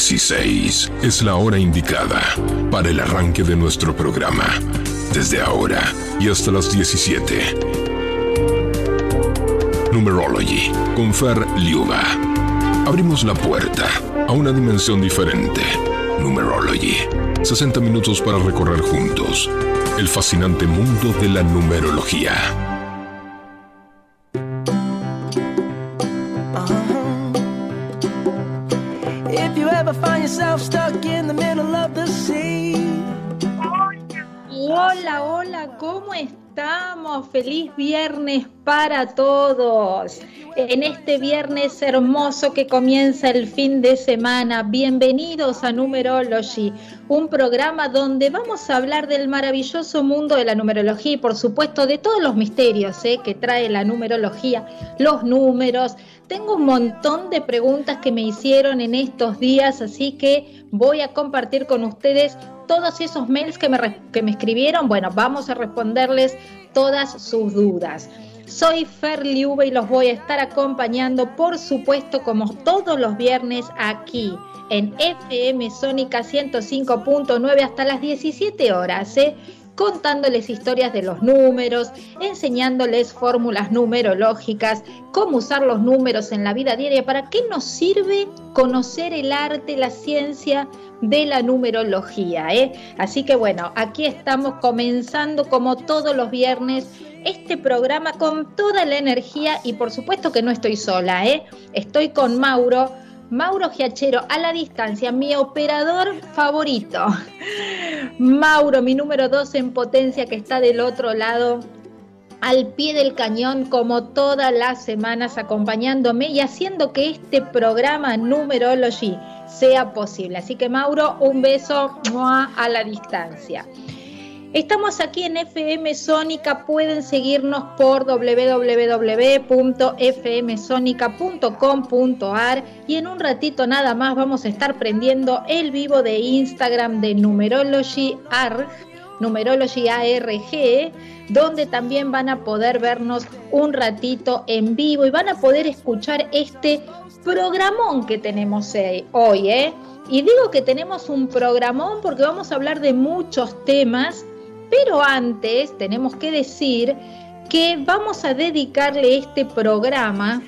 16 es la hora indicada para el arranque de nuestro programa. Desde ahora y hasta las 17. Numerology con Fer Liuba. Abrimos la puerta a una dimensión diferente. Numerology. 60 minutos para recorrer juntos el fascinante mundo de la numerología. Feliz viernes para todos. En este viernes hermoso que comienza el fin de semana, bienvenidos a Numerology, un programa donde vamos a hablar del maravilloso mundo de la numerología y por supuesto de todos los misterios ¿eh? que trae la numerología, los números. Tengo un montón de preguntas que me hicieron en estos días, así que voy a compartir con ustedes todos esos mails que me, que me escribieron. Bueno, vamos a responderles todas sus dudas. Soy Fer Liube y los voy a estar acompañando, por supuesto, como todos los viernes aquí en FM Sónica 105.9 hasta las 17 horas, ¿eh? Contándoles historias de los números, enseñándoles fórmulas numerológicas, cómo usar los números en la vida diaria, para qué nos sirve conocer el arte, la ciencia de la numerología. ¿eh? Así que bueno, aquí estamos comenzando como todos los viernes este programa con toda la energía y por supuesto que no estoy sola, ¿eh? estoy con Mauro Mauro Giachero a la distancia, mi operador favorito. Mauro, mi número dos en potencia que está del otro lado, al pie del cañón como todas las semanas acompañándome y haciendo que este programa Numerology sea posible. Así que Mauro, un beso a la distancia. Estamos aquí en FM Sónica, pueden seguirnos por www.fmsonica.com.ar y en un ratito nada más vamos a estar prendiendo el vivo de Instagram de Numerology ARG, Numerology ARG, donde también van a poder vernos un ratito en vivo y van a poder escuchar este programón que tenemos hoy, ¿eh? Y digo que tenemos un programón porque vamos a hablar de muchos temas pero antes tenemos que decir que vamos a dedicarle este programa,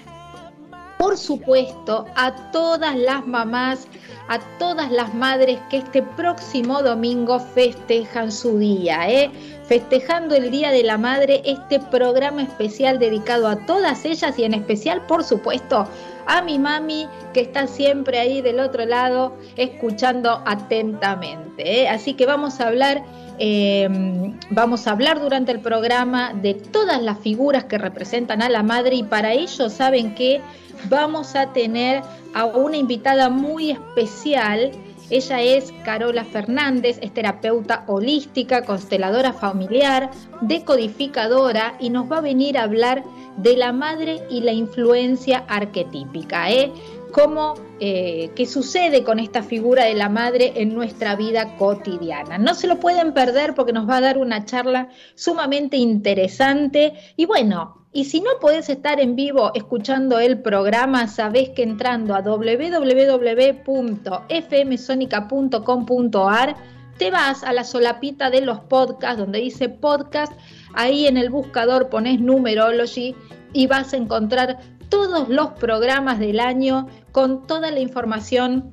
por supuesto, a todas las mamás, a todas las madres que este próximo domingo festejan su día, ¿eh? festejando el Día de la Madre, este programa especial dedicado a todas ellas y en especial, por supuesto, a mi mami que está siempre ahí del otro lado escuchando atentamente. ¿eh? Así que vamos a hablar Em, vamos a hablar durante el programa de todas las figuras que representan a la madre y para ello saben que vamos a tener a una invitada muy especial. Ella es Carola Fernández, es terapeuta holística, consteladora familiar, decodificadora y nos va a venir a hablar de la madre y la influencia arquetípica. ¿eh? cómo, eh, qué sucede con esta figura de la madre en nuestra vida cotidiana. No se lo pueden perder porque nos va a dar una charla sumamente interesante y bueno, y si no podés estar en vivo escuchando el programa, sabés que entrando a www.fmsonica.com.ar te vas a la solapita de los podcasts donde dice podcast, ahí en el buscador pones numerology y vas a encontrar todos los programas del año con toda la información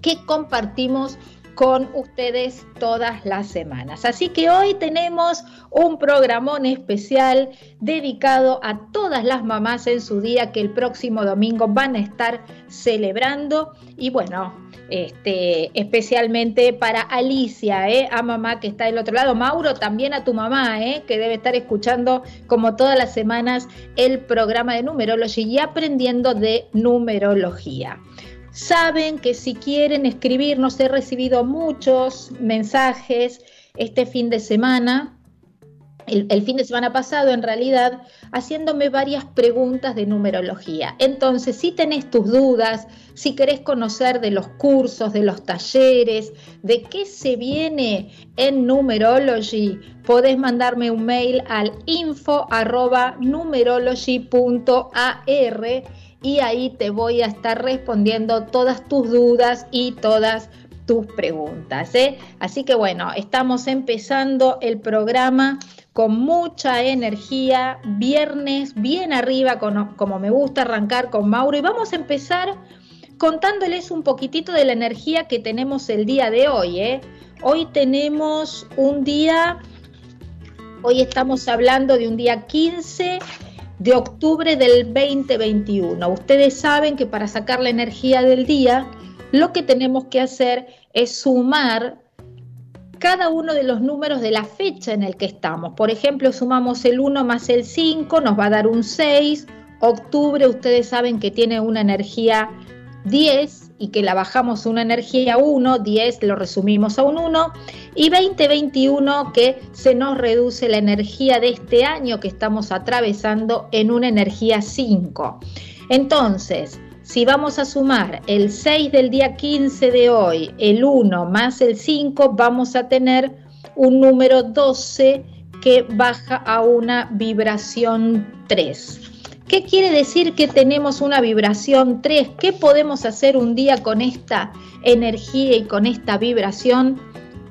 que compartimos con ustedes todas las semanas. Así que hoy tenemos un programón especial dedicado a todas las mamás en su día que el próximo domingo van a estar celebrando y bueno, este, especialmente para Alicia, ¿eh? a mamá que está del otro lado, Mauro, también a tu mamá, ¿eh? que debe estar escuchando como todas las semanas el programa de numerología y aprendiendo de numerología. Saben que si quieren escribirnos, he recibido muchos mensajes este fin de semana el, fin de semana pasado en realidad haciéndome varias preguntas de numerología. Entonces, si tenés tus dudas, si querés conocer de los cursos, de los talleres, de qué se viene en Numerology, podés mandarme un mail al info numerology.ar y ahí te voy a estar respondiendo todas tus dudas y todas tus preguntas. ¿eh? Así que bueno, estamos empezando el programa con mucha energía, viernes bien arriba, como me gusta arrancar con Mauro, y vamos a empezar contándoles un poquitito de la energía que tenemos el día de hoy. ¿eh? Hoy tenemos un día, hoy estamos hablando de un día 15 de octubre del 2021. Ustedes saben que para sacar la energía del día, lo que tenemos que hacer es sumar cada uno de los números de la fecha en el que estamos. Por ejemplo, sumamos el 1 más el 5, nos va a dar un 6. Octubre, ustedes saben que tiene una energía 10 y que la bajamos una energía 1, 10 lo resumimos a un 1, y 2021 que se nos reduce la energía de este año que estamos atravesando en una energía 5. Entonces, si vamos a sumar el 6 del día 15 de hoy, el 1 más el 5, vamos a tener un número 12 que baja a una vibración 3. ¿Qué quiere decir que tenemos una vibración 3? ¿Qué podemos hacer un día con esta energía y con esta vibración?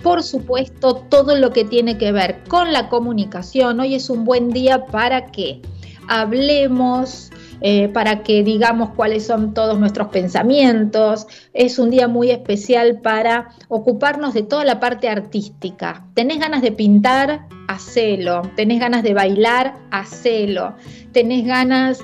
Por supuesto, todo lo que tiene que ver con la comunicación. Hoy es un buen día para que hablemos, eh, para que digamos cuáles son todos nuestros pensamientos. Es un día muy especial para ocuparnos de toda la parte artística. ¿Tenés ganas de pintar? Hacelo. ¿Tenés ganas de bailar? Hacelo. ¿Tenés ganas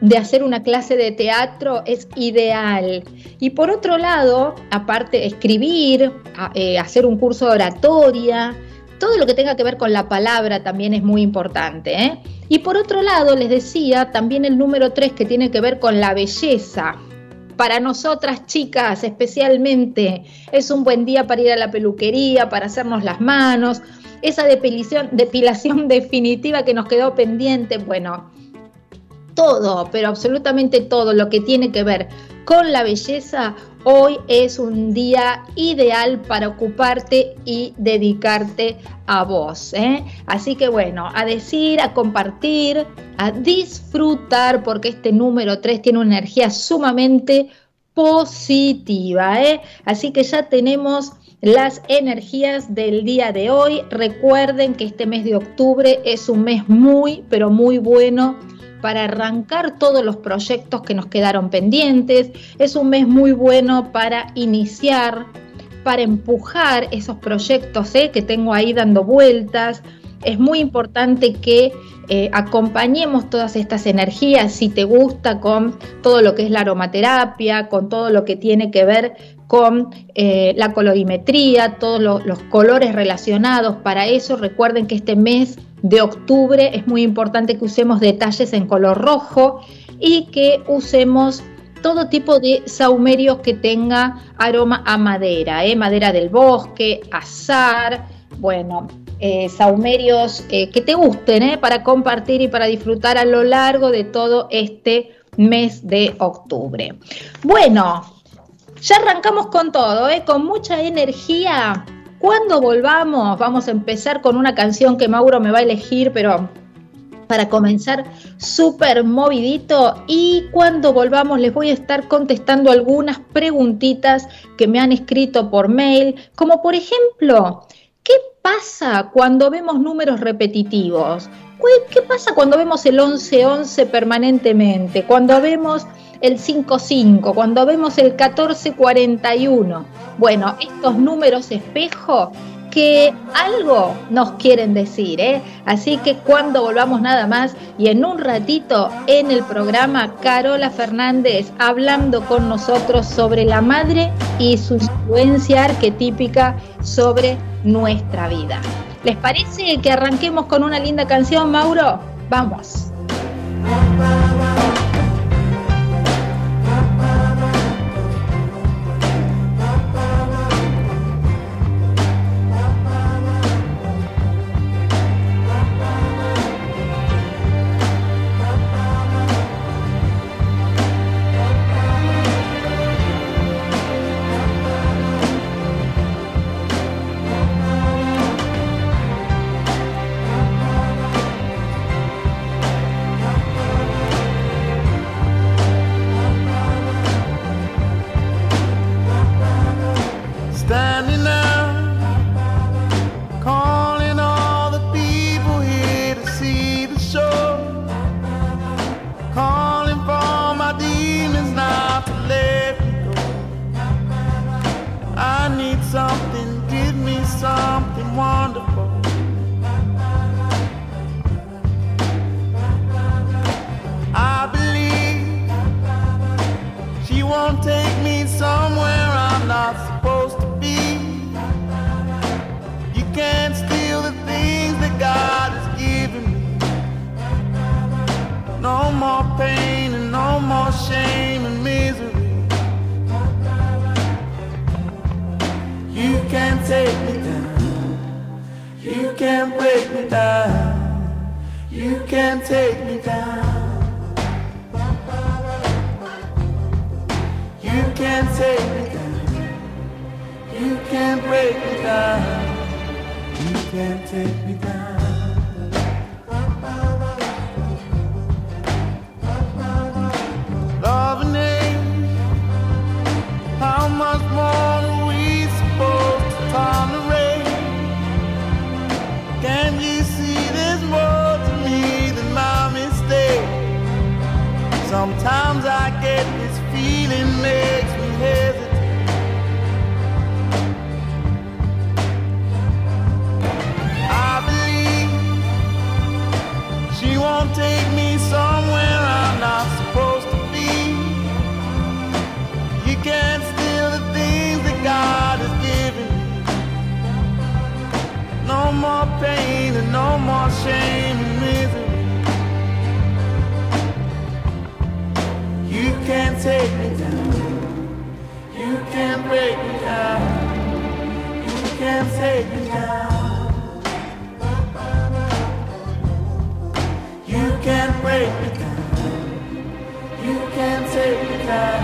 de hacer una clase de teatro es ideal. Y por otro lado, aparte escribir, eh, hacer un curso de oratoria, todo lo que tenga que ver con la palabra también es muy importante. ¿eh? Y por otro lado, les decía también el número 3 que tiene que ver con la belleza. Para nosotras chicas especialmente es un buen día para ir a la peluquería, para hacernos las manos, esa depilación, depilación definitiva que nos quedó pendiente, bueno, todo, pero absolutamente todo lo que tiene que ver con la belleza, hoy es un día ideal para ocuparte y dedicarte a vos. ¿eh? Así que bueno, a decir, a compartir, a disfrutar, porque este número 3 tiene una energía sumamente positiva. ¿eh? Así que ya tenemos las energías del día de hoy. Recuerden que este mes de octubre es un mes muy, pero muy bueno para arrancar todos los proyectos que nos quedaron pendientes. Es un mes muy bueno para iniciar, para empujar esos proyectos ¿eh? que tengo ahí dando vueltas. Es muy importante que eh, acompañemos todas estas energías, si te gusta, con todo lo que es la aromaterapia, con todo lo que tiene que ver con eh, la colorimetría, todos los colores relacionados. Para eso recuerden que este mes de octubre es muy importante que usemos detalles en color rojo y que usemos todo tipo de saumerios que tenga aroma a madera, ¿eh? madera del bosque, azar, bueno, eh, saumerios eh, que te gusten para compartir y para disfrutar a lo largo de todo este mes de octubre. Bueno, ya arrancamos con todo, con mucha energía cuando volvamos, vamos a empezar con una canción que Mauro me va a elegir, pero para comenzar súper movidito y cuando volvamos les voy a estar contestando algunas preguntitas que me han escrito por mail, como por ejemplo, ¿qué pasa cuando vemos números repetitivos? ¿Qué pasa cuando vemos el 1111 permanentemente? Cuando vemos el 55, cuando vemos el 1441. Bueno, estos números espejo que algo nos quieren decir, ¿eh? Así que cuando volvamos nada más y en un ratito en el programa Carola Fernández hablando con nosotros sobre la madre y su influencia arquetípica sobre nuestra vida. ¿Les parece que arranquemos con una linda canción, Mauro? Vamos. Can't take me down. Take me somewhere I'm not supposed to be. You can't steal the things that God has given me. No more pain and no more shame and misery. You can't take me down. You can't break me down. You can't take break me down. You can't take me down.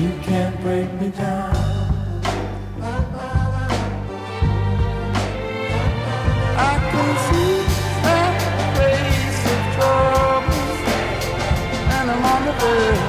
You can't break me down. I can see face of trouble, and I'm on the verge.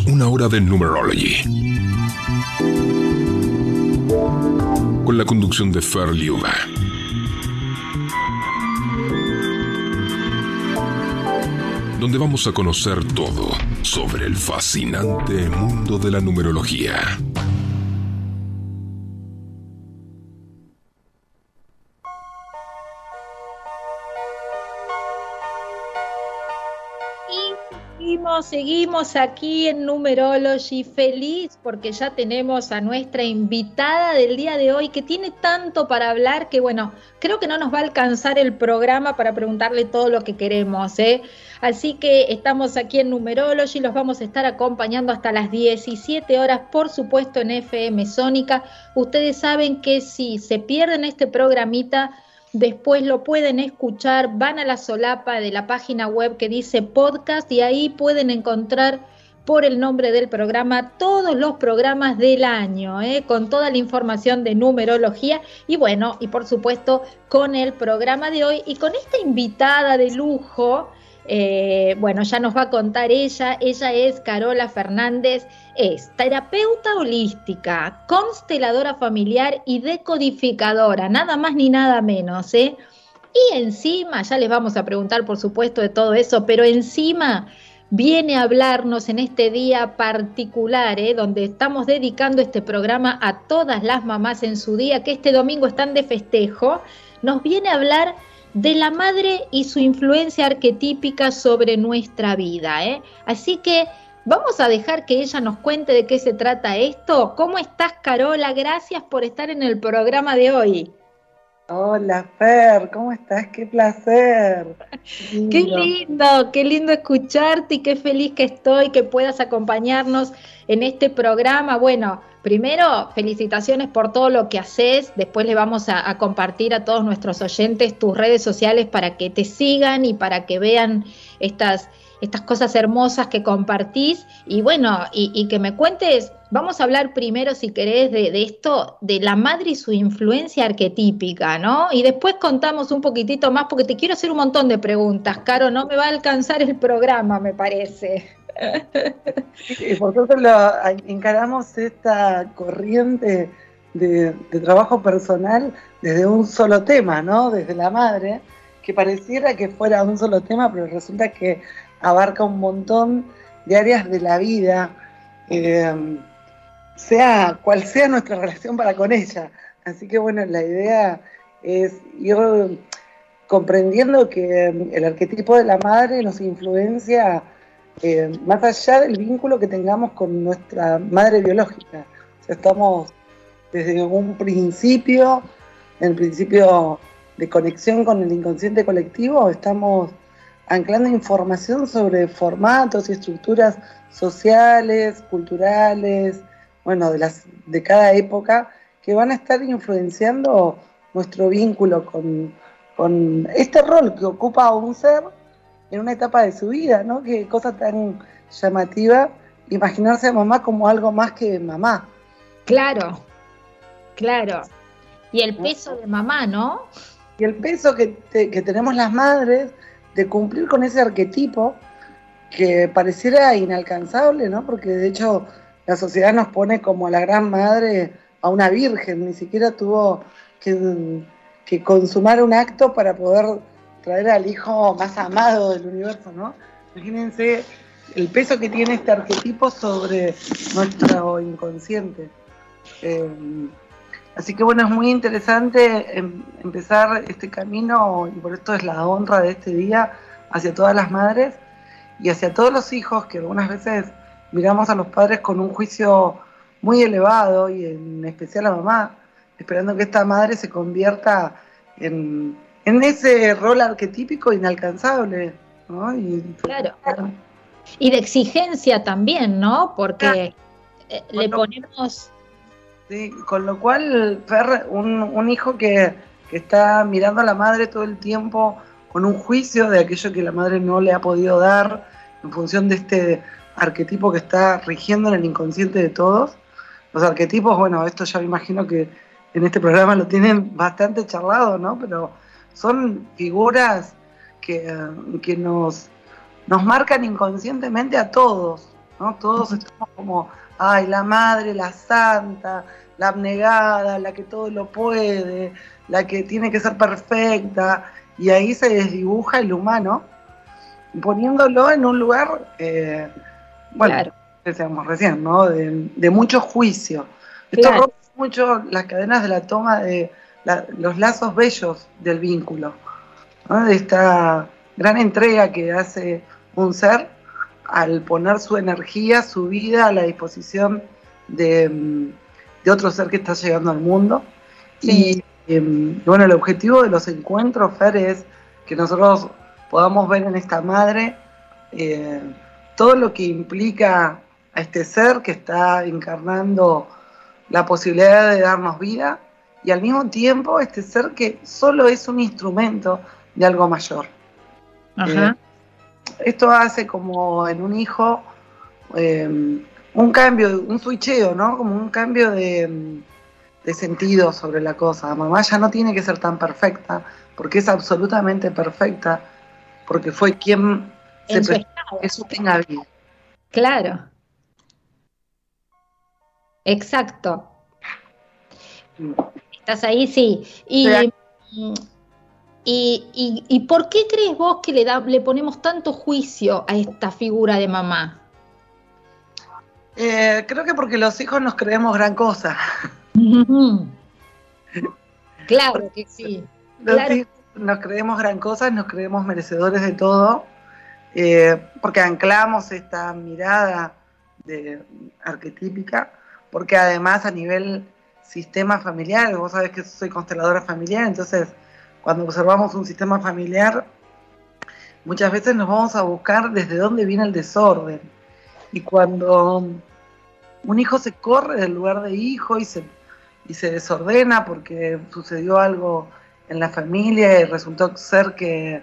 Una hora de Numerology. Con la conducción de Fer Liuba. Donde vamos a conocer todo sobre el fascinante mundo de la numerología. Seguimos aquí en Numerology feliz porque ya tenemos a nuestra invitada del día de hoy que tiene tanto para hablar que bueno, creo que no nos va a alcanzar el programa para preguntarle todo lo que queremos. ¿eh? Así que estamos aquí en Numerology, los vamos a estar acompañando hasta las 17 horas, por supuesto en FM Sónica. Ustedes saben que si se pierden este programita, Después lo pueden escuchar, van a la solapa de la página web que dice podcast y ahí pueden encontrar por el nombre del programa todos los programas del año, ¿eh? con toda la información de numerología y bueno, y por supuesto con el programa de hoy y con esta invitada de lujo eh, bueno, ya nos va a contar ella. Ella es Carola Fernández, es terapeuta holística, consteladora familiar y decodificadora, nada más ni nada menos. ¿eh? Y encima, ya les vamos a preguntar por supuesto de todo eso, pero encima viene a hablarnos en este día particular, ¿eh? donde estamos dedicando este programa a todas las mamás en su día, que este domingo están de festejo, nos viene a hablar de la madre y su influencia arquetípica sobre nuestra vida. ¿eh? Así que vamos a dejar que ella nos cuente de qué se trata esto. ¿Cómo estás, Carola? Gracias por estar en el programa de hoy. Hola, Fer, ¿cómo estás? Qué placer. Qué lindo, qué lindo escucharte y qué feliz que estoy que puedas acompañarnos en este programa. Bueno, Primero, felicitaciones por todo lo que haces. Después le vamos a, compartir a todos nuestros oyentes tus redes sociales para que te sigan y para que vean estas, estas cosas hermosas que compartís. Y bueno, y, que me cuentes, vamos a hablar primero, si querés, de, esto, de la madre y su influencia arquetípica, ¿no? Y después contamos un poquitito más, porque te quiero hacer un montón de preguntas, Caro, no me va a alcanzar el programa, me parece. Y por lo, encaramos esta corriente de, trabajo personal desde un solo tema, ¿no? Desde la madre, que pareciera que fuera un solo tema, pero resulta que abarca un montón de áreas de la vida, eh, sea cual sea nuestra relación para con ella. Así que bueno, la idea es ir comprendiendo que el arquetipo de la madre nos influencia eh, más allá del vínculo que tengamos con nuestra madre biológica. estamos desde un principio, en principio de conexión con el inconsciente colectivo, estamos anclando información sobre formatos y estructuras sociales, culturales, bueno, de, las, de cada época, que van a estar influenciando nuestro vínculo con, con este rol que ocupa un ser en una etapa de su vida, ¿no? Qué cosa tan llamativa imaginarse a mamá como algo más que mamá. Claro, claro. Y el peso de mamá, ¿no? Y el peso que, tenemos las madres de cumplir con ese arquetipo que pareciera inalcanzable, ¿no? Porque de hecho la sociedad nos pone como la gran madre a una virgen, ni siquiera tuvo que, que consumar un acto para poder traer al hijo más amado del universo, ¿no? Imagínense el peso que tiene este arquetipo sobre nuestro inconsciente. Eh, así que bueno, es muy interesante em, empezar este camino y por esto es la honra de este día hacia todas las madres y hacia todos los hijos que algunas veces miramos a los padres con un juicio muy elevado y en especial a mamá, esperando que esta madre se convierta en en ese rol arquetípico inalcanzable. ¿no? Y, claro. Y de exigencia también, ¿no? Porque eh, le ponemos... Sí, con lo cual, Fer, un, hijo que, que, está mirando a la madre todo el tiempo con un juicio de aquello que la madre no le ha podido dar en función de este arquetipo que está rigiendo en el inconsciente de todos. Los arquetipos, bueno, esto ya me imagino que en este programa lo tienen bastante charlado, ¿no? Pero son figuras que, nos, nos marcan inconscientemente a todos, ¿no? Todos estamos como, ay, la madre, la santa, la abnegada, la que todo lo puede, la que tiene que ser perfecta, y ahí se desdibuja el humano, poniéndolo en un lugar, eh, bueno, Claro. decíamos recién, ¿no? De, de mucho juicio. Esto Claro. rompe mucho las cadenas de la toma de la- los lazos bellos del vínculo, ¿no? de esta gran entrega que hace un ser al poner su energía, su vida a la disposición de, mm, de otro ser que está llegando al mundo. Sí. Y em, bueno, el objetivo de los encuentros, Fer, es que nosotros podamos ver en esta madre eh, todo lo que implica a este ser que está encarnando la posibilidad de darnos vida y al mismo tiempo este ser que solo es un instrumento de algo mayor. Ajá. Esto hace como en un hijo eh, un cambio, un switcheo, ¿no? Como un cambio de, de sentido sobre la cosa. Mamá ya no tiene que ser tan perfecta, porque es absolutamente perfecta, porque fue quien En su estado. que eso tenga vida. Claro. Exacto. ¿Estás ahí? Sí. Y, y, y- y por qué crees vos que le, da, le ponemos tanto juicio a esta figura de mamá? Eh, creo que porque los hijos nos creemos gran cosa. Claro que sí. Los Claro. hijos nos creemos gran cosa, nos creemos merecedores de todo, eh, porque anclamos esta mirada arquetípica, porque además a nivel sistema familiar, vos sabés que soy consteladora familiar, entonces cuando observamos un sistema familiar, muchas veces nos vamos a buscar desde dónde viene el desorden. Y cuando un hijo se corre del lugar de hijo y se, y se desordena porque sucedió algo en la familia y resultó ser que,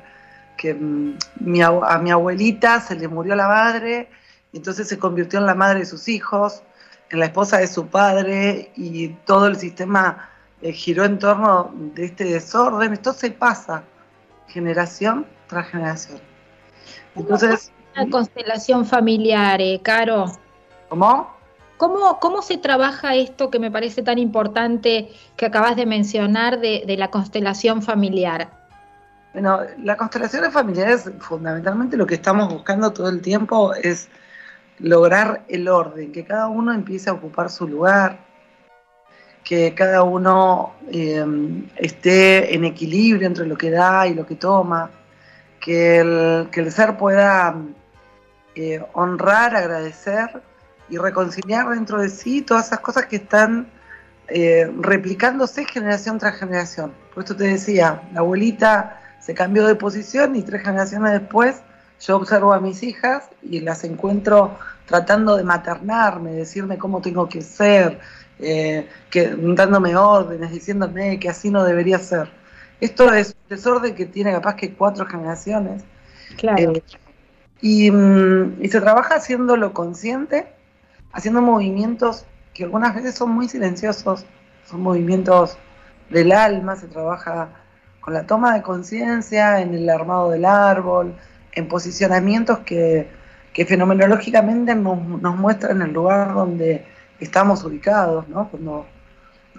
que, mm, mi a mi abuelita se le murió la madre y entonces se convirtió en la madre de sus hijos, en la esposa de su padre y todo el sistema eh, giró en torno de este desorden. Esto se pasa generación tras generación. Entonces, Una constelación familiar, eh, Caro. ¿cómo? ¿Cómo, ¿Cómo se trabaja esto que me parece tan importante que acabas de mencionar de, de la constelación familiar? Bueno, la constelación de familiares, fundamentalmente lo que estamos buscando todo el tiempo es lograr el orden, que cada uno empiece a ocupar su lugar, que cada uno eh, esté en equilibrio entre lo que da y lo que toma, que el, que el ser pueda eh, honrar, agradecer y reconciliar dentro de sí todas esas cosas que están eh, replicándose generación tras generación. Por esto te decía, la abuelita se cambió de posición y tres generaciones después yo observo a mis hijas y las encuentro tratando de maternarme, decirme cómo tengo que ser, eh, que, dándome órdenes, diciéndome que así no debería ser. Esto es un desorden que tiene capaz que cuatro generaciones. Claro. Eh, y, mm, y se trabaja haciéndolo consciente, haciendo movimientos que algunas veces son muy silenciosos, son movimientos del alma, se trabaja con la toma de conciencia, en el armado del árbol, en posicionamientos que, que fenomenológicamente nos, nos muestran el lugar donde estamos ubicados, ¿no? Cuando,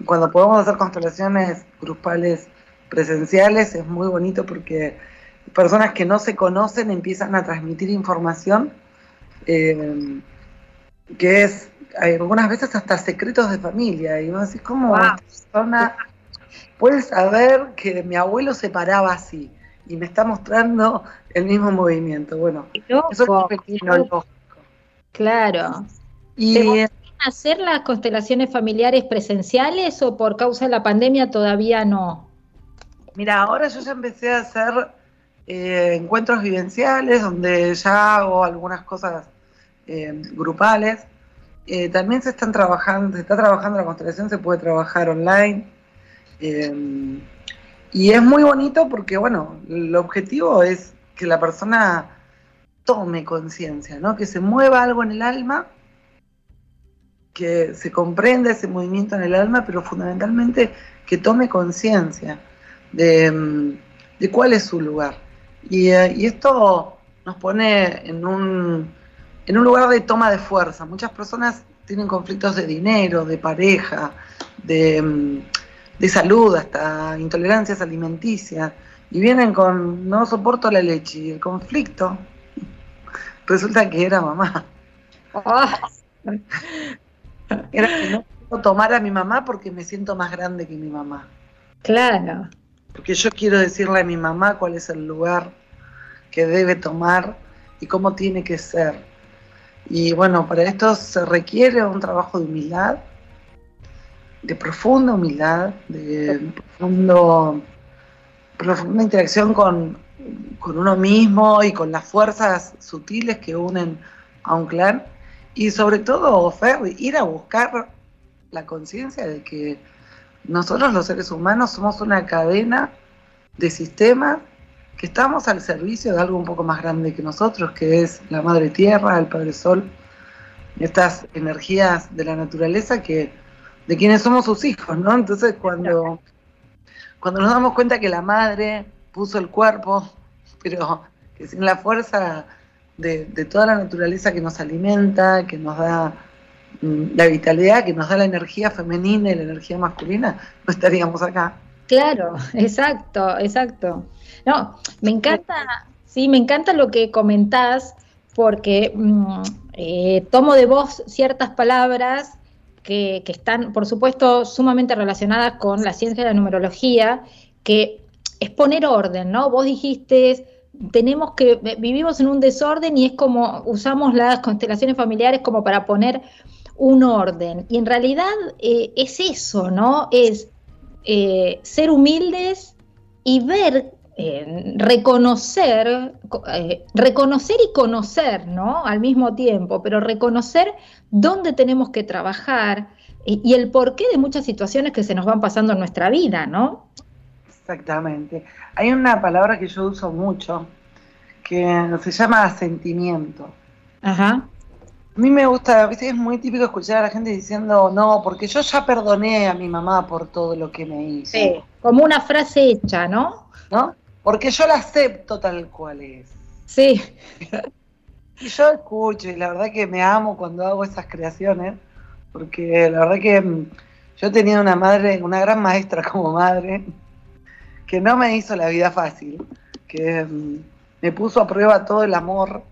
cuando podemos hacer constelaciones grupales presenciales es muy bonito porque personas que no se conocen empiezan a transmitir información eh, que es algunas veces hasta secretos de familia. Y vos decís, ¿cómo Wow. esta persona puede saber que mi abuelo se paraba así? Y me está mostrando el mismo movimiento. Bueno, loco, eso es fenomenológico. Claro. Y ¿Te hacer las constelaciones familiares presenciales o por causa de la pandemia todavía no? Mira, ahora yo ya empecé a hacer eh, encuentros vivenciales donde ya hago algunas cosas eh, grupales. Eh, también se están trabajando, se está trabajando la constelación, se puede trabajar online. Eh, y es muy bonito porque, bueno, el objetivo es que la persona tome conciencia, ¿no? Que se mueva algo en el alma, que se comprenda ese movimiento en el alma, pero fundamentalmente que tome conciencia de, mm, de cuál es su lugar. Y, eh, y esto nos pone en un, en un lugar de toma de fuerza. Muchas personas tienen conflictos de dinero, de pareja, de, mm, de salud, hasta intolerancias alimenticias, y vienen con no soporto la leche y el conflicto. Resulta que era mamá. Era que no puedo tomar a mi mamá porque me siento más grande que mi mamá. claro, Porque yo quiero decirle a mi mamá cuál es el lugar que debe tomar y cómo tiene que ser. Y bueno, para esto se requiere un trabajo de humildad, de profunda humildad, de profundo, profunda interacción con, con uno mismo y con las fuerzas sutiles que unen a un clan. Y sobre todo, Fer, ir a buscar la conciencia de que nosotros los seres humanos somos una cadena de sistemas que estamos al servicio de algo un poco más grande que nosotros, que es la Madre Tierra, el Padre Sol, estas energías de la naturaleza que de quienes somos sus hijos, ¿no? Entonces cuando, cuando nos damos cuenta que la madre puso el cuerpo, pero que sin la fuerza de, de toda la naturaleza que nos alimenta, que nos da mm, la vitalidad, que nos da la energía femenina y la energía masculina, no estaríamos acá. claro, exacto, exacto. No, me encanta, sí, me encanta lo que comentás, porque mm, eh, tomo de vos ciertas palabras que, están, por supuesto, sumamente relacionadas con la ciencia de la numerología, que es poner orden, ¿no? Vos dijiste, tenemos que, vivimos en un desorden y es como, usamos las constelaciones familiares como para poner un orden. Y en realidad eh, es eso, ¿no? Es eh, ser humildes y ver, eh, reconocer, co- eh, reconocer y conocer, ¿no? Al mismo tiempo, pero reconocer dónde tenemos que trabajar y, y el porqué de muchas situaciones que se nos van pasando en nuestra vida, ¿no? Exactamente. Hay una palabra que yo uso mucho que se llama sentimiento. Ajá. A mí me gusta, a veces es muy típico escuchar a la gente diciendo, no, porque yo ya perdoné a mi mamá por todo lo que me hizo, Sí, como una frase hecha, ¿no? ¿no? Porque yo la acepto tal cual es. Sí, Y yo escucho, y la verdad que me amo cuando hago esas creaciones, porque la verdad que mm, yo he tenido una madre, una gran maestra como madre, que no me hizo la vida fácil, que mm, me puso a prueba todo el amor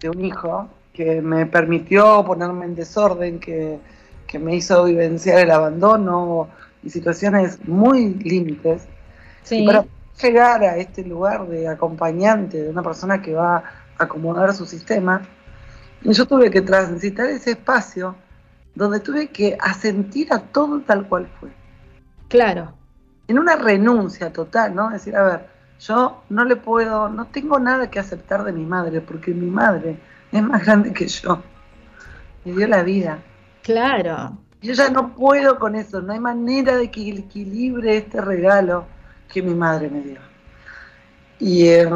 de un hijo, que me permitió ponerme en desorden, que, que me hizo vivenciar el abandono y situaciones muy límites. sí. Y para llegar a este lugar de acompañante, de una persona que va a acomodar su sistema, yo tuve que transitar ese espacio donde tuve que asentir a todo tal cual fue. Claro, En una renuncia total, ¿no? Decir, a ver, yo no le puedo, no tengo nada que aceptar de mi madre, porque mi madre es más grande que yo. Me dio la vida. claro. Yo ya no puedo con eso, no hay manera de que equilibre este regalo que mi madre me dio. Y eh,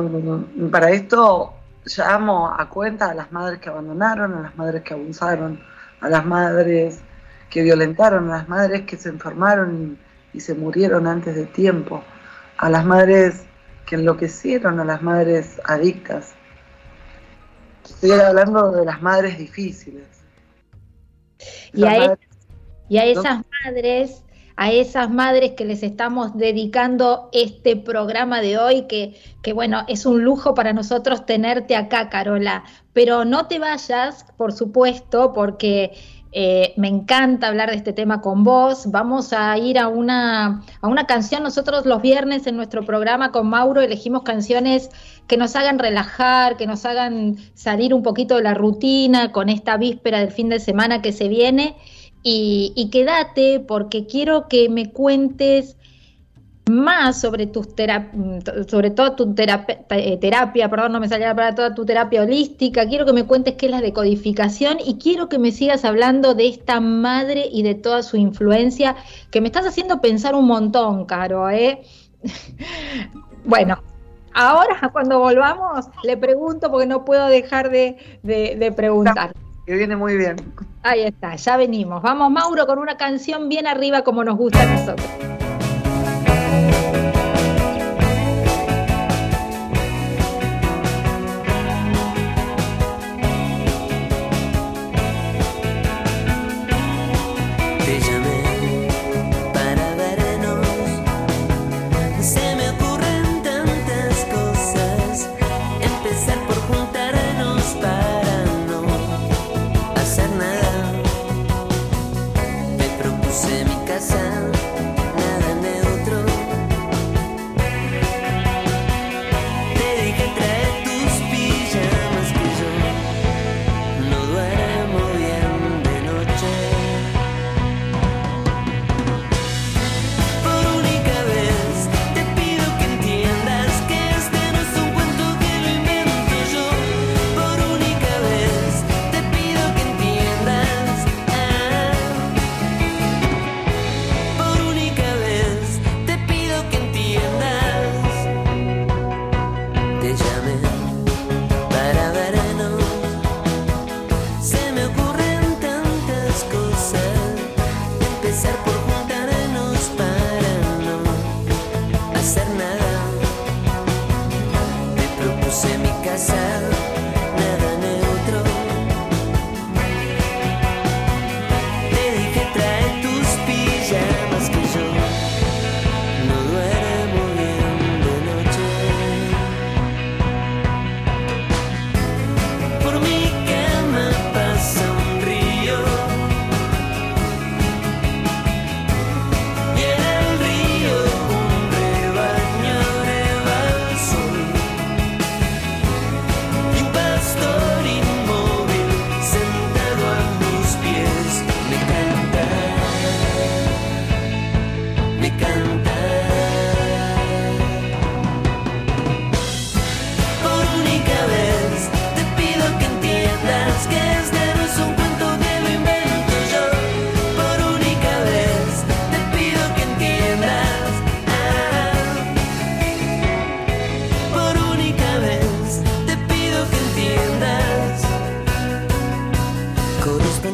para esto llamo a cuenta a las madres que abandonaron, a las madres que abusaron, a las madres que violentaron, a las madres que se enfermaron y, y se murieron antes de tiempo, a las madres que enloquecieron, a las madres adictas. Estoy hablando de las madres difíciles. Y a, y a esas madres, a esas madres que les estamos dedicando este programa de hoy, que, que bueno, es un lujo para nosotros tenerte acá, Carola. Pero no te vayas, por supuesto, porque eh, me encanta hablar de este tema con vos. Vamos a ir a una, a una canción. Nosotros los viernes en nuestro programa con Mauro elegimos canciones que nos hagan relajar, que nos hagan salir un poquito de la rutina con esta víspera del fin de semana que se viene. Y, quédate porque quiero que me cuentes más sobre tus terap sobre todo tu terapia, eh, terapia, perdón, no me salía para toda tu terapia holística. Quiero que me cuentes qué es la decodificación y quiero que me sigas hablando de esta madre y de toda su influencia, que me estás haciendo pensar un montón, Caro, ¿eh? bueno, ahora cuando volvamos le pregunto porque no puedo dejar de, de, de preguntar. Que viene muy bien. Ahí está, ya venimos. Vamos, Mauro, con una canción bien arriba como nos gusta a nosotros.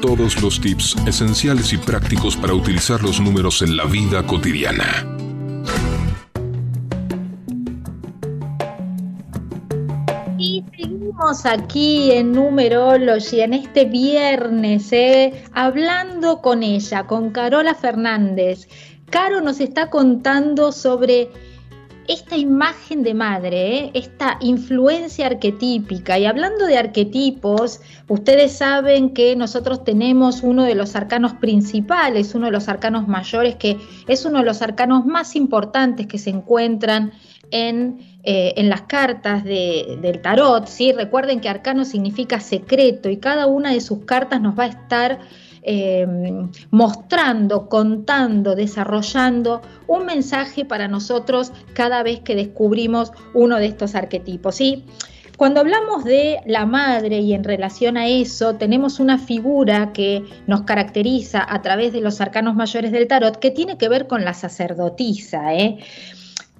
todos los tips esenciales y prácticos para utilizar los números en la vida cotidiana. Y seguimos aquí en Numerology en este viernes, ¿eh? hablando con ella, con Carola Fernández. Caro nos está contando sobre esta imagen de madre, ¿eh? esta influencia arquetípica. Y hablando de arquetipos, ustedes saben que nosotros tenemos uno de los arcanos principales, uno de los arcanos mayores, que es uno de los arcanos más importantes que se encuentran en, eh, en las cartas del tarot. ¿sí? Recuerden que arcano significa secreto y cada una de sus cartas nos va a estar Em, mostrando, contando, desarrollando un mensaje para nosotros cada vez que descubrimos uno de estos arquetipos. ¿sí? Cuando hablamos de la madre y en relación a eso, tenemos una figura que nos caracteriza a través de los arcanos mayores del tarot que tiene que ver con la sacerdotisa. ¿eh?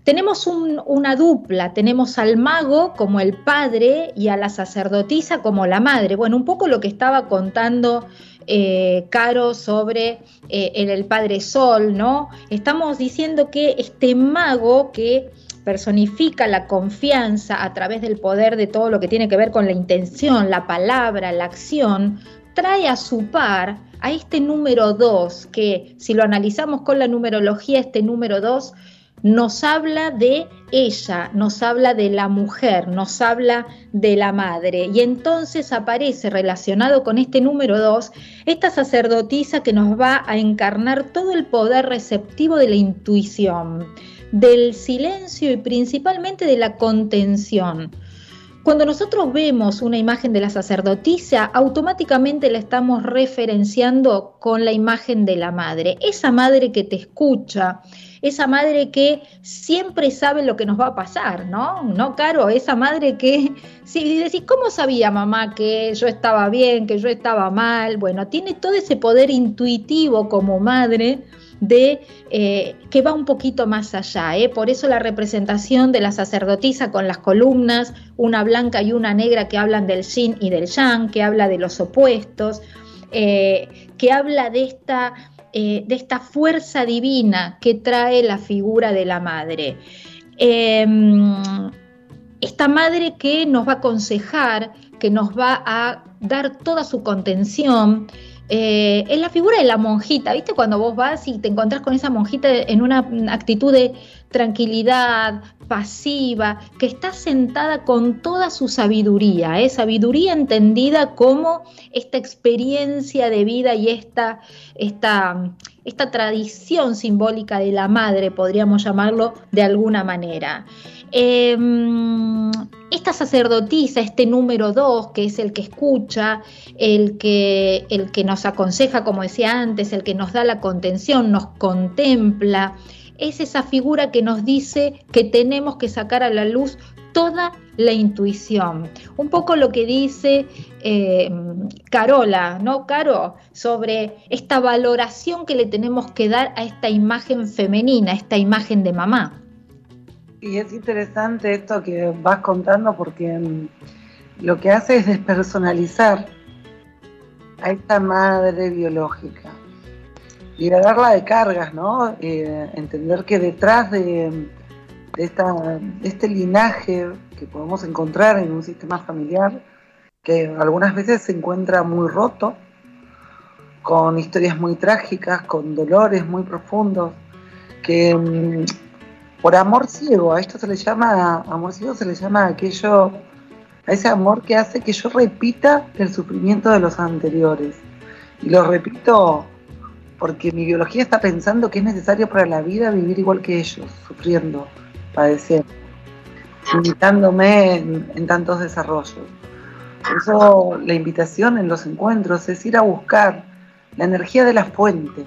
Tenemos una dupla, tenemos al mago como el padre y a la sacerdotisa como la madre. Bueno, un poco lo que estaba contando eh, Caro sobre eh, el, Padre Sol, ¿no? Estamos diciendo que este mago que personifica la confianza a través del poder de todo lo que tiene que ver con la intención, la palabra, la acción, trae a su par a este número 2, que si lo analizamos con la numerología, este número 2 nos habla de ella, nos habla de la mujer, nos habla de la madre. Y entonces aparece relacionado con este número 2 esta sacerdotisa que nos va a encarnar todo el poder receptivo de la intuición, del silencio y principalmente de la contención. Cuando nosotros vemos una imagen de la sacerdotisa, automáticamente la estamos referenciando con la imagen de la madre, esa madre que te escucha, esa madre que siempre sabe lo que nos va a pasar, ¿no? ¿No, Caro? Esa madre que, si decís, ¿cómo sabía mamá que yo estaba bien, que yo estaba mal? Bueno, tiene todo ese poder intuitivo como madre de eh, que va un poquito más allá. ¿eh? Por eso la representación de la sacerdotisa con las columnas, una blanca y una negra que hablan del yin y del yang, que habla de los opuestos, eh, que habla de esta de esta fuerza divina que trae la figura de la madre. Em, esta madre que nos va a aconsejar, que nos va a dar toda su contención, eh, es la figura de la monjita, ¿viste? Cuando vos vas y te encontrás con esa monjita en una actitud de tranquilidad, pasiva, que está sentada con toda su sabiduría, ¿eh? sabiduría entendida como esta experiencia de vida y esta, esta, esta tradición simbólica de la madre, podríamos llamarlo de alguna manera. Em, esta sacerdotisa, este número dos, que es el que escucha, el que, el que nos aconseja, como decía antes, el que nos da la contención, nos contempla, es esa figura que nos dice que tenemos que sacar a la luz toda la intuición. Un poco lo que dice em, Carola, ¿no, Caro? Sobre esta valoración que le tenemos que dar a esta imagen femenina, a esta imagen de mamá. Y es interesante esto que vas contando porque mm, lo que hace es despersonalizar a esta madre biológica darla de cargas, ¿no? Eh, entender que detrás de, esta, este linaje que podemos encontrar en un sistema familiar, que algunas veces se encuentra muy roto, con historias muy trágicas, con dolores muy profundos, que mm, por amor ciego, a esto se le llama, amor ciego se le llama aquello, a ese amor que hace que yo repita el sufrimiento de los anteriores. Y lo repito porque mi biología está pensando que es necesario para la vida vivir igual que ellos, sufriendo, padeciendo, limitándome en, en tantos desarrollos. Por eso la invitación en los encuentros es ir a buscar la energía de la fuente,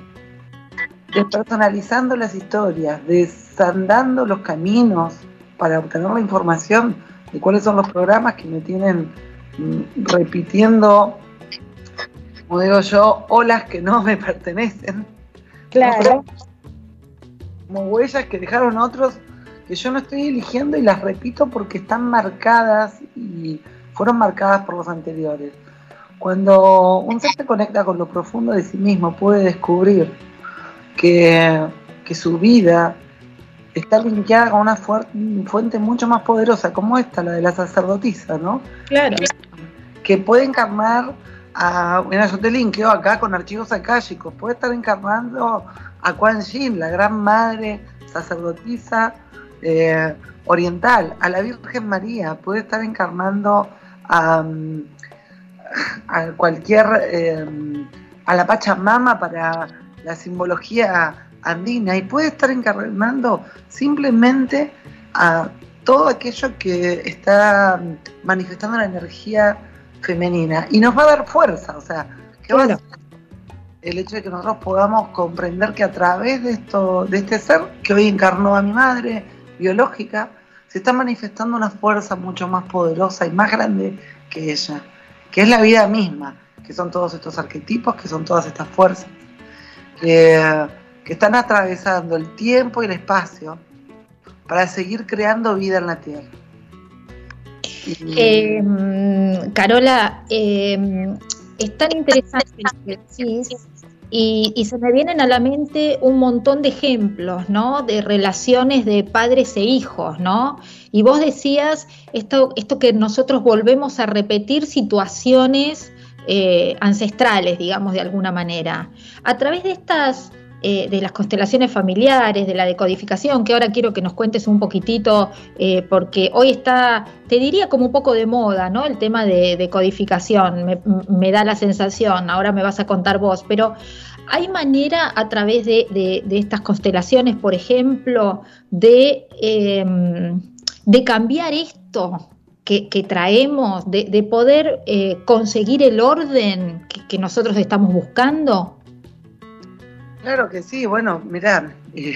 despersonalizando las historias, desandando los caminos para obtener la información de cuáles son los programas que me tienen mm, repitiendo, como digo yo, olas que no me pertenecen. Claro. Como huellas que dejaron otros que yo no estoy eligiendo y las repito porque están marcadas y fueron marcadas por los anteriores. Cuando un ser se conecta con lo profundo de sí mismo, puede descubrir que, su vida está linkeada con una fuente mucho más poderosa como esta, la de la sacerdotisa, ¿no? Claro. Que puede encarnar a, mira, yo te linkeo acá con archivos akáshicos, puede estar encarnando a Quan Yin, la gran madre sacerdotisa eh, oriental, a la Virgen María, puede estar encarnando a, a cualquier, eh, a la Pachamama para la simbología andina y puede estar encarnando simplemente a todo aquello que está manifestando la energía femenina. Y nos va a dar fuerza, o sea, ¿qué va a el hecho de que nosotros podamos comprender que a través de esto, de este ser que hoy encarnó a mi madre biológica, se está manifestando una fuerza mucho más poderosa y más grande que ella, que es la vida misma, que son todos estos arquetipos, que son todas estas fuerzas. Que, están atravesando el tiempo y el espacio para seguir creando vida en la Tierra. Em, Carola, em, es tan interesante que y, se me vienen a la mente un montón de ejemplos, ¿no? De relaciones de padres e hijos, ¿no? Y vos decías esto, esto que nosotros volvemos a repetir situaciones eh, ancestrales, digamos, de alguna manera. A través de estas, eh, de las constelaciones familiares, de la decodificación, que ahora quiero que nos cuentes un poquitito, eh, porque hoy está, te diría como un poco de moda, ¿no? El tema de, decodificación, me, da la sensación, ahora me vas a contar vos, pero ¿hay manera a través de, estas constelaciones, por ejemplo, de, em, de cambiar esto? que, traemos, de, poder eh, conseguir el orden que, nosotros estamos buscando? Claro que sí, bueno, mirá, eh,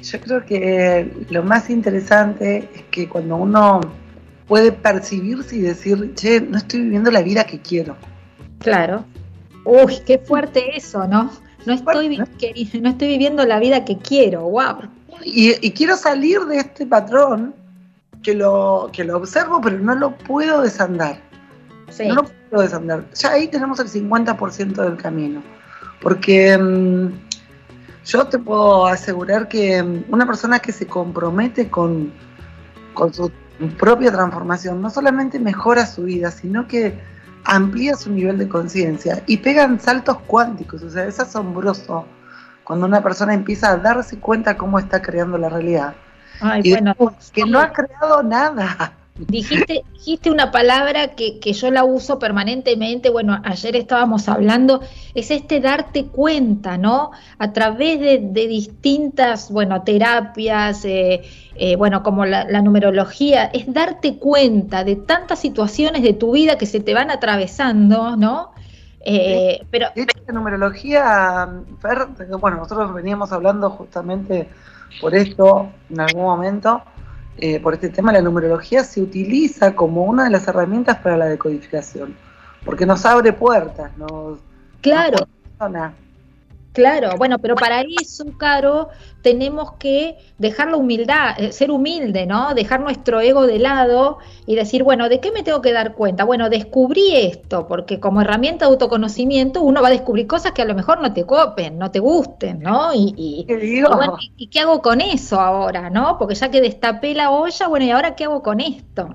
yo creo que lo más interesante es que cuando uno puede percibirse y decir, che, no estoy viviendo la vida que quiero. Claro. Uy, qué fuerte eso, ¿no? No estoy, no estoy viviendo la vida que quiero, wow. y quiero salir de este patrón que lo, que lo observo, pero no lo puedo desandar. No lo puedo desandar. Ya ahí tenemos el 50% del camino. Porque mm, yo te puedo asegurar que mm, una persona que se compromete con, con su propia transformación no solamente mejora su vida, sino que amplía su nivel de conciencia y pegan saltos cuánticos. O sea, es asombroso cuando una persona empieza a darse cuenta cómo está creando la realidad. y bueno, que no ha creado nada. Dijiste, dijiste una palabra que, yo la uso permanentemente, bueno, ayer estábamos hablando, es este darte cuenta, ¿no? A través de, distintas, bueno, terapias, eh, eh, bueno, como la, numerología, es darte cuenta de tantas situaciones de tu vida que se te van atravesando, ¿no? Eh, pero, la numerología, Fer, bueno, nosotros veníamos hablando justamente por esto en algún momento, eh, por este tema, la numerología se utiliza como una de las herramientas para la decodificación, porque nos abre puertas, nos... Claro. Claro, bueno, pero para eso, Caro, tenemos que dejar la humildad, eh, ser humilde, ¿no? Dejar nuestro ego de lado y decir, bueno, ¿de qué me tengo que dar cuenta? Bueno, descubrí esto, porque como herramienta de autoconocimiento uno va a descubrir cosas que a lo mejor no te copen, no te gusten, ¿no? Y, y, y, qué hago con eso ahora, no? Porque ya que destapé la olla, bueno, ¿y ahora qué hago con esto?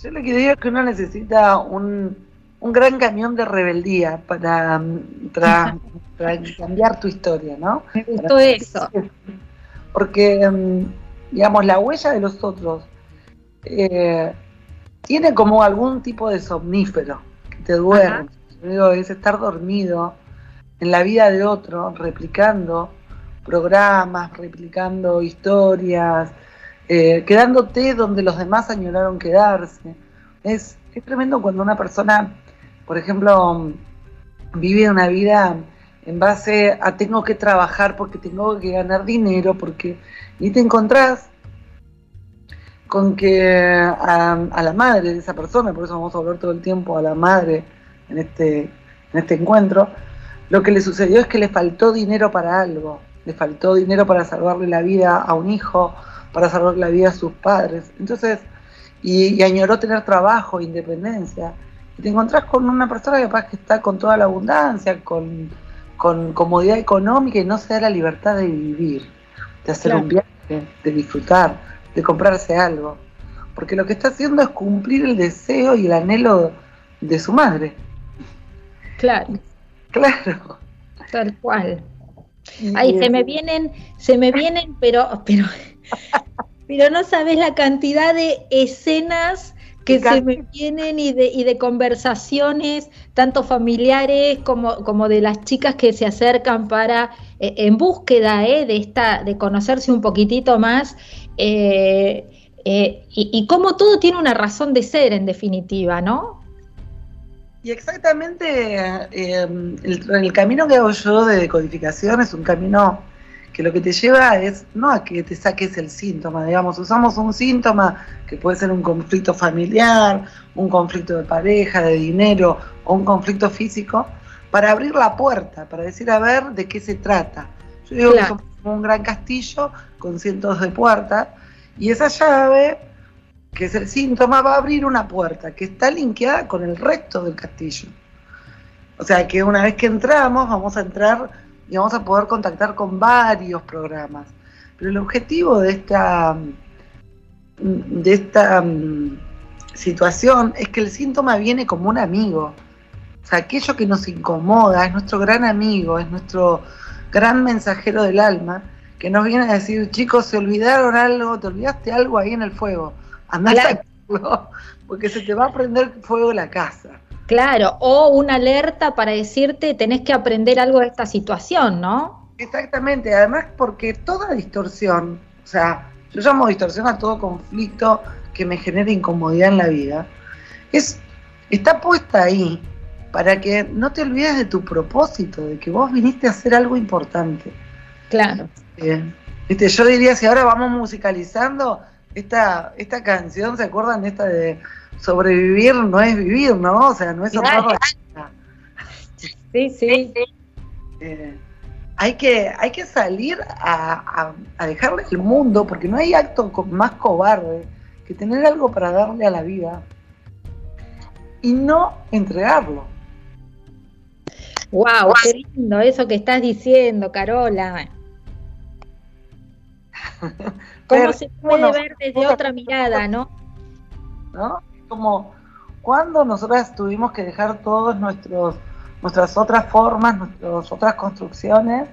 Yo lo que digo es que uno necesita un un gran camión de rebeldía para, cambiar tu historia, ¿no? Me gustó eso. Porque, mm, digamos, la huella de los otros eh, tiene como algún tipo de somnífero que te duerme. Digo, es estar dormido en la vida de otro, replicando programas, replicando historias, eh, quedándote donde los demás añoraron quedarse. Es, es tremendo cuando una persona por ejemplo, vive una vida en base a tengo que trabajar porque tengo que ganar dinero, porque y te encontrás con que a, la madre de esa persona, por eso vamos a hablar todo el tiempo a la madre en este, en este encuentro, lo que le sucedió es que le faltó dinero para algo, le faltó dinero para salvarle la vida a un hijo, para salvarle la vida a sus padres. Entonces, y, y añoró tener trabajo, independencia y te encontrás con una persona que capaz que está con toda la abundancia, con, comodidad económica y no se da la libertad de vivir, de hacer un viaje, de disfrutar, de comprarse algo. Porque lo que está haciendo es cumplir el deseo y el anhelo de su madre. Claro. Claro. Tal cual. Ay, se me vienen, se me vienen, pero, pero, pero no sabes la cantidad de escenas que se me vienen y de, y de conversaciones, tanto familiares como, como de las chicas que se acercan para, eh, en búsqueda eh, de, esta, de conocerse un poquitito más, eh, y, y cómo todo tiene una razón de ser en definitiva, ¿no? Y exactamente el, el camino que hago yo de decodificación es un camino que lo que te lleva es no a que te saques el síntoma, digamos, usamos un síntoma que puede ser un conflicto familiar, un conflicto de pareja, de dinero o un conflicto físico, para abrir la puerta, para decir a ver de qué se trata. Yo digo que es como un gran castillo con cientos de puertas y esa llave, que es el síntoma, va a abrir una puerta que está linkeada con el resto del castillo. O sea que una vez que entramos, vamos a entrar y vamos a poder contactar con varios programas. Pero el objetivo de esta, de esta mm, situación es que el síntoma viene como un amigo. O sea, aquello que nos incomoda es nuestro gran amigo, es nuestro gran mensajero del alma, que nos viene a decir, chicos, se olvidaron algo, te olvidaste algo ahí en el fuego, andá a porque se te va a prender fuego la casa. Claro, o una alerta para decirte tenés que aprender algo de esta situación, ¿no? Exactamente, además porque toda distorsión, o sea, yo llamo distorsión a todo conflicto que me genere incomodidad en la vida, es, está puesta ahí para que no te olvides de tu propósito, de que vos viniste a hacer algo importante. Claro. Viste, yo diría, si ahora vamos musicalizando esta, esta canción, ¿se acuerdan de esta de sobrevivir no es vivir, ¿no? O sea, no es otra cosa. Sí, sí. Eh, hay, que, hay que salir a, dejarle el mundo, porque no hay acto más cobarde que tener algo para darle a la vida y no entregarlo. Wow, qué lindo eso que estás diciendo, Carola. ¿Cómo se puede ver desde otra mirada, no? ¿No? como cuando nosotras tuvimos que dejar todos nuestros nuestras otras formas, nuestras otras construcciones,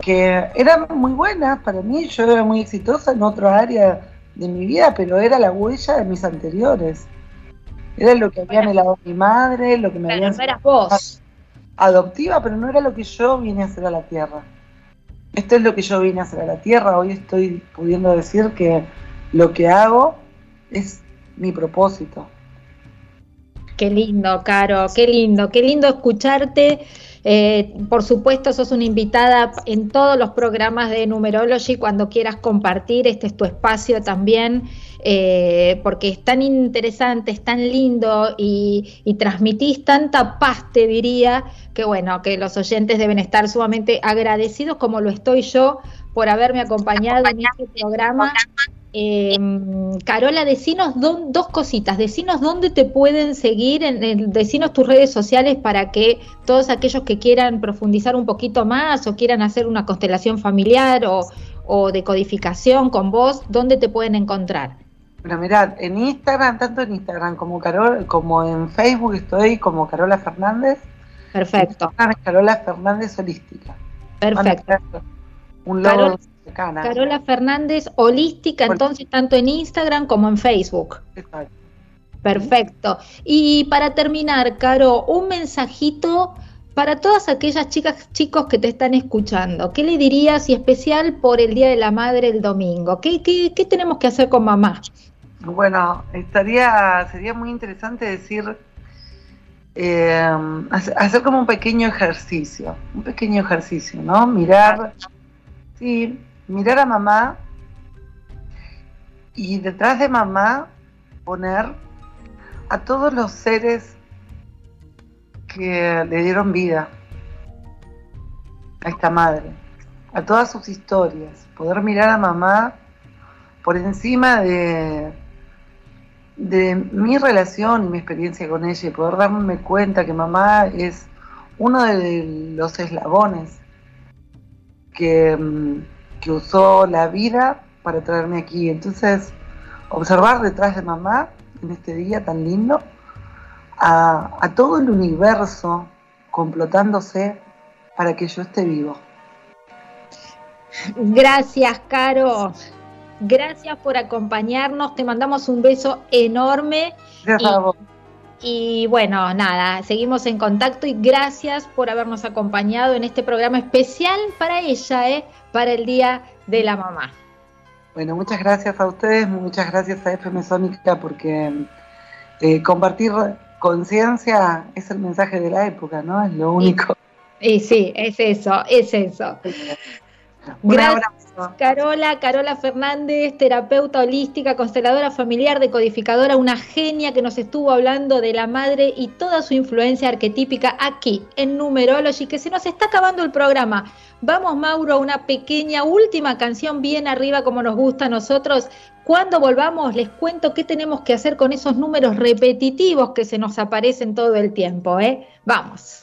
que eran muy buenas para mí, yo era muy exitosa en otra área de mi vida, pero era la huella de mis anteriores. Era lo que había anhelado mi madre, lo que me había habían... vos. Adoptiva, pero no era lo que yo vine a hacer a la Tierra. Esto es lo que yo vine a hacer a la Tierra. Hoy estoy pudiendo decir que lo que hago es mi propósito. Qué lindo, Caro, qué lindo, qué lindo escucharte. Eh, por supuesto, sos una invitada en todos los programas de Numerology cuando quieras compartir. Este es tu espacio también, eh, porque es tan interesante, es tan lindo y, y, transmitís tanta paz, te diría, que bueno, que los oyentes deben estar sumamente agradecidos, como lo estoy yo, por haberme acompañado en este programa eh, Carola, decinos dos cositas, decinos dónde te pueden seguir, en, decinos tus redes sociales para que todos aquellos que quieran profundizar un poquito más o quieran hacer una constelación familiar o, de codificación con vos, ¿dónde te pueden encontrar? Bueno, mirad, en Instagram, tanto en Instagram como, Carol, como en Facebook estoy como Carola Fernández. Perfecto. Carola Fernández Holística. Perfecto. Un logo Carola Fernández Holística, entonces tanto en Instagram como en Facebook. Exacto. Perfecto. Y para terminar, Caro, un mensajito para todas aquellas chicas, chicos que te están escuchando. ¿Qué le dirías y especial por el Día de la Madre el domingo? ¿Qué, qué, qué tenemos que hacer con mamá? Bueno, estaría, sería muy interesante decir, eh, hacer como un pequeño ejercicio, un pequeño ejercicio, ¿no? Mirar, sí, mirar a mamá y detrás de mamá poner a todos los seres que le dieron vida a esta madre, a todas sus historias, poder mirar a mamá por encima de, de mi relación y mi experiencia con ella y poder darme cuenta que mamá es uno de los eslabones que mm, que usó la vida para traerme aquí. Entonces, observar detrás de mamá, en este día tan lindo, a, todo el universo complotándose para que yo esté vivo. Gracias, Caro. Gracias por acompañarnos. Te mandamos un beso enorme. Gracias a vos. Y bueno, nada, seguimos en contacto y gracias por habernos acompañado en este programa especial para ella, ¿eh? para el Día de la Mamá. Bueno, muchas gracias a ustedes, muchas gracias a FM Sónica porque eh, compartir conciencia es el mensaje de la época, ¿no? Es lo único. Y, sí, es eso, es eso. Gracias, Carola, Carola Fernández, terapeuta holística, consteladora familiar, decodificadora, una genia que nos estuvo hablando de la madre y toda su influencia arquetípica aquí en Numerology, que se nos está acabando el programa. Vamos, Mauro, a una pequeña última canción bien arriba como nos gusta a nosotros. Cuando volvamos, les cuento qué tenemos que hacer con esos números repetitivos que se nos aparecen todo el tiempo, ¿eh? Vamos.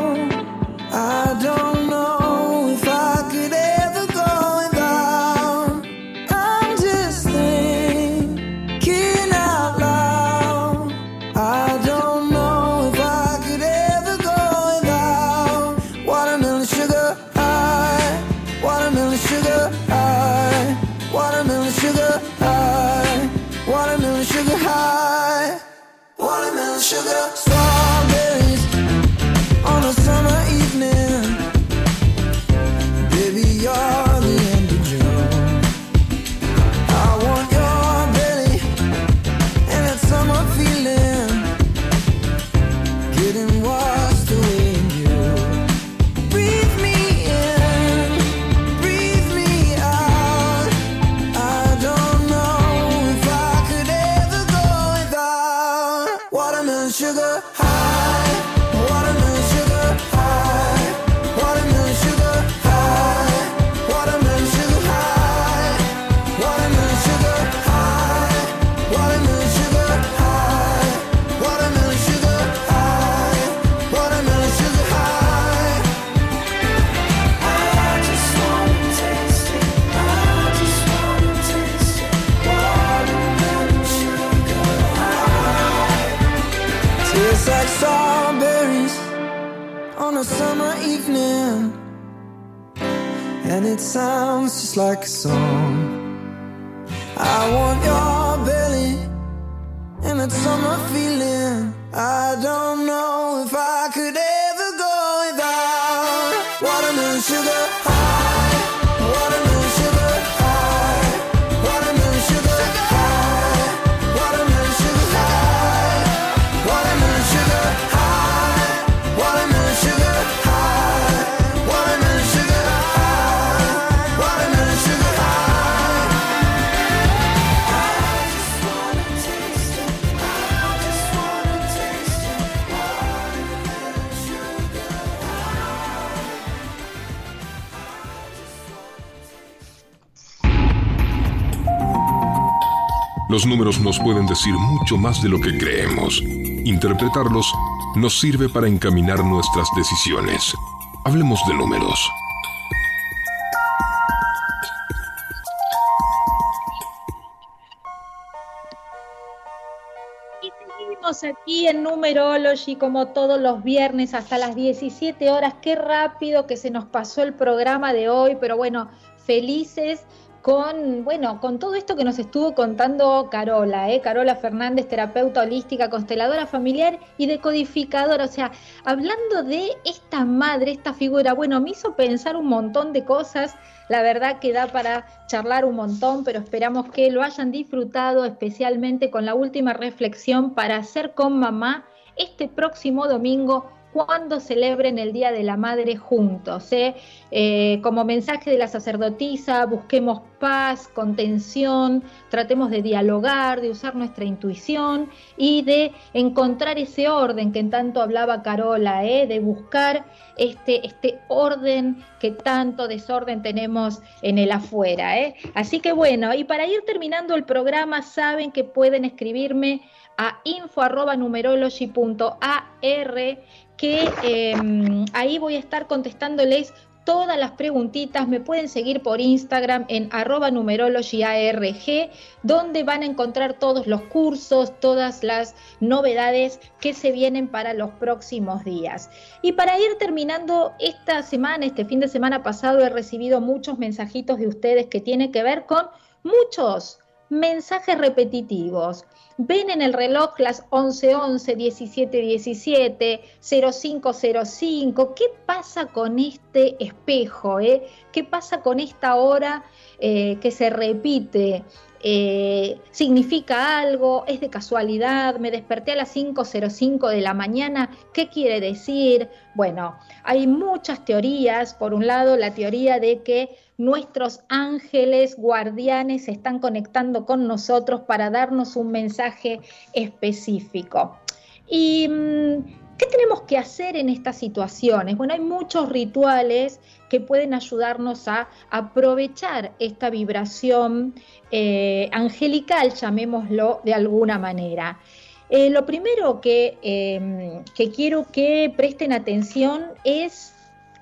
Los números nos pueden decir mucho más de lo que creemos. Interpretarlos nos sirve para encaminar nuestras decisiones. Hablemos de números. Aquí en Numerology como todos los viernes hasta las 17 horas. Qué rápido que se nos pasó el programa de hoy, pero bueno, felices con, bueno, con todo esto que nos estuvo contando Carola, ¿eh? Carola Fernández, terapeuta holística, consteladora familiar y decodificadora. O sea, hablando de esta madre, esta figura, bueno, me hizo pensar un montón de cosas. La verdad que da para charlar un montón, pero esperamos que lo hayan disfrutado, especialmente con la última reflexión para hacer con mamá este próximo domingo cuando celebren el Día de la Madre juntos. ¿eh? Eh, como mensaje de la sacerdotisa, busquemos paz, contención, tratemos de dialogar, de usar nuestra intuición y de encontrar ese orden que en tanto hablaba Carola, ¿eh? de buscar este, este orden que tanto desorden tenemos en el afuera. ¿eh? Así que bueno, y para ir terminando el programa, saben que pueden escribirme a info.numerology.ar que eh, ahí voy a estar contestándoles todas las preguntitas. Me pueden seguir por Instagram en arroba numerologyarg, donde van a encontrar todos los cursos, todas las novedades que se vienen para los próximos días. Y para ir terminando esta semana, este fin de semana pasado, he recibido muchos mensajitos de ustedes que tienen que ver con muchos mensajes repetitivos. Ven en el reloj las 11:11, 17:17, 05:05. ¿Qué pasa con este espejo? Eh? ¿Qué pasa con esta hora eh, que se repite? Eh, ¿Significa algo? ¿Es de casualidad? ¿Me desperté a las 5.05 de la mañana? ¿Qué quiere decir? Bueno, hay muchas teorías. Por un lado, la teoría de que nuestros ángeles guardianes se están conectando con nosotros para darnos un mensaje específico. ¿Y mm, qué tenemos que hacer en estas situaciones? Bueno, hay muchos rituales que pueden ayudarnos a aprovechar esta vibración eh, angelical, llamémoslo de alguna manera. Eh, lo primero que, eh, que quiero que presten atención es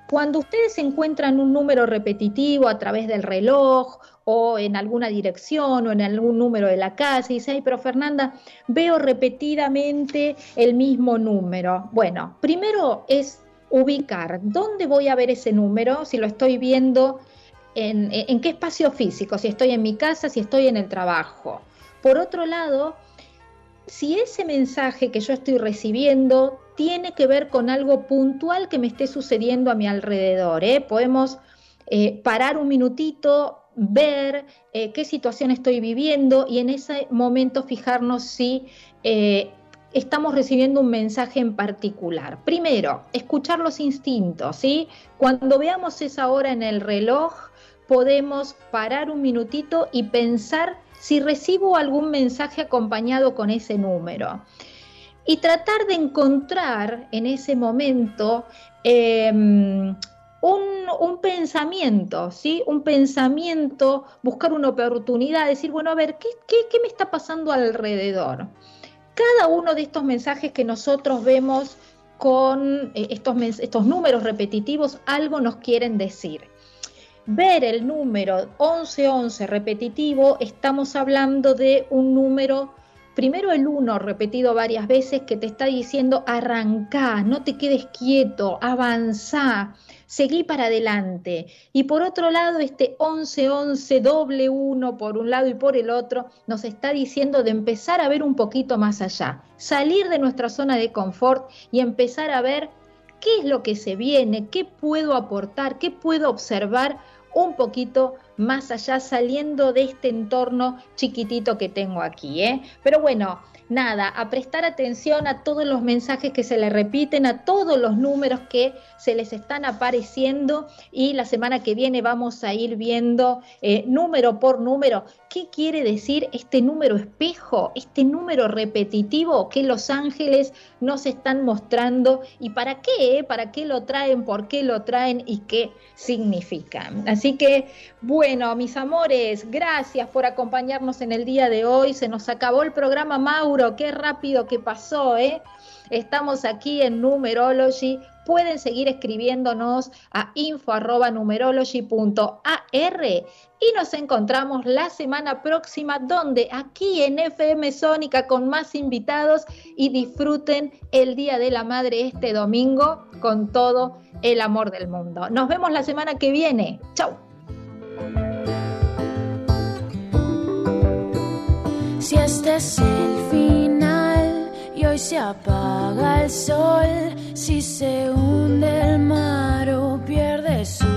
cuando ustedes encuentran un número repetitivo a través del reloj o en alguna dirección o en algún número de la casa y dice, ay, pero Fernanda, veo repetidamente el mismo número. Bueno, primero es ubicar dónde voy a ver ese número, si lo estoy viendo en, en qué espacio físico, si estoy en mi casa, si estoy en el trabajo. Por otro lado, si ese mensaje que yo estoy recibiendo tiene que ver con algo puntual que me esté sucediendo a mi alrededor. ¿eh? Podemos eh, parar un minutito, ver eh, qué situación estoy viviendo y en ese momento fijarnos si eh, estamos recibiendo un mensaje en particular. Primero, escuchar los instintos, ¿sí? Cuando veamos esa hora en el reloj, podemos parar un minutito y pensar si recibo algún mensaje acompañado con ese número. Y tratar de encontrar en ese momento eh, un, pensamiento, ¿sí? Un pensamiento, buscar una oportunidad, decir, bueno, a ver, ¿qué, qué, qué me está pasando alrededor? Cada uno de estos mensajes que nosotros vemos con eh, estos, estos números repetitivos, algo nos quieren decir ver el número 1111 repetitivo, estamos hablando de un número Primero el 1 repetido varias veces que te está diciendo arrancá, no te quedes quieto, avanzá, seguí para adelante. Y por otro lado, este 11-11 doble 1 por un lado y por el otro nos está diciendo de empezar a ver un poquito más allá, salir de nuestra zona de confort y empezar a ver qué es lo que se viene, qué puedo aportar, qué puedo observar un poquito más allá saliendo de este entorno chiquitito que tengo aquí. ¿eh? Pero bueno, nada, a prestar atención a todos los mensajes que se le repiten, a todos los números que se les están apareciendo y la semana que viene vamos a ir viendo eh, número por número qué quiere decir este número espejo, este número repetitivo que los ángeles nos están mostrando y para qué, para qué lo traen, por qué lo traen y qué significan. Así que, bueno, mis amores, gracias por acompañarnos en el día de hoy. Se nos acabó el programa Mauro, qué rápido que pasó, ¿eh? Estamos aquí en Numerology. Pueden seguir escribiéndonos a info.numerology.ar y nos encontramos la semana próxima donde aquí en FM Sónica con más invitados y disfruten el Día de la Madre este domingo con todo el amor del mundo. Nos vemos la semana que viene. Chau. Si este es el final y hoy se apaga el sol, si se hunde el mar o pierde su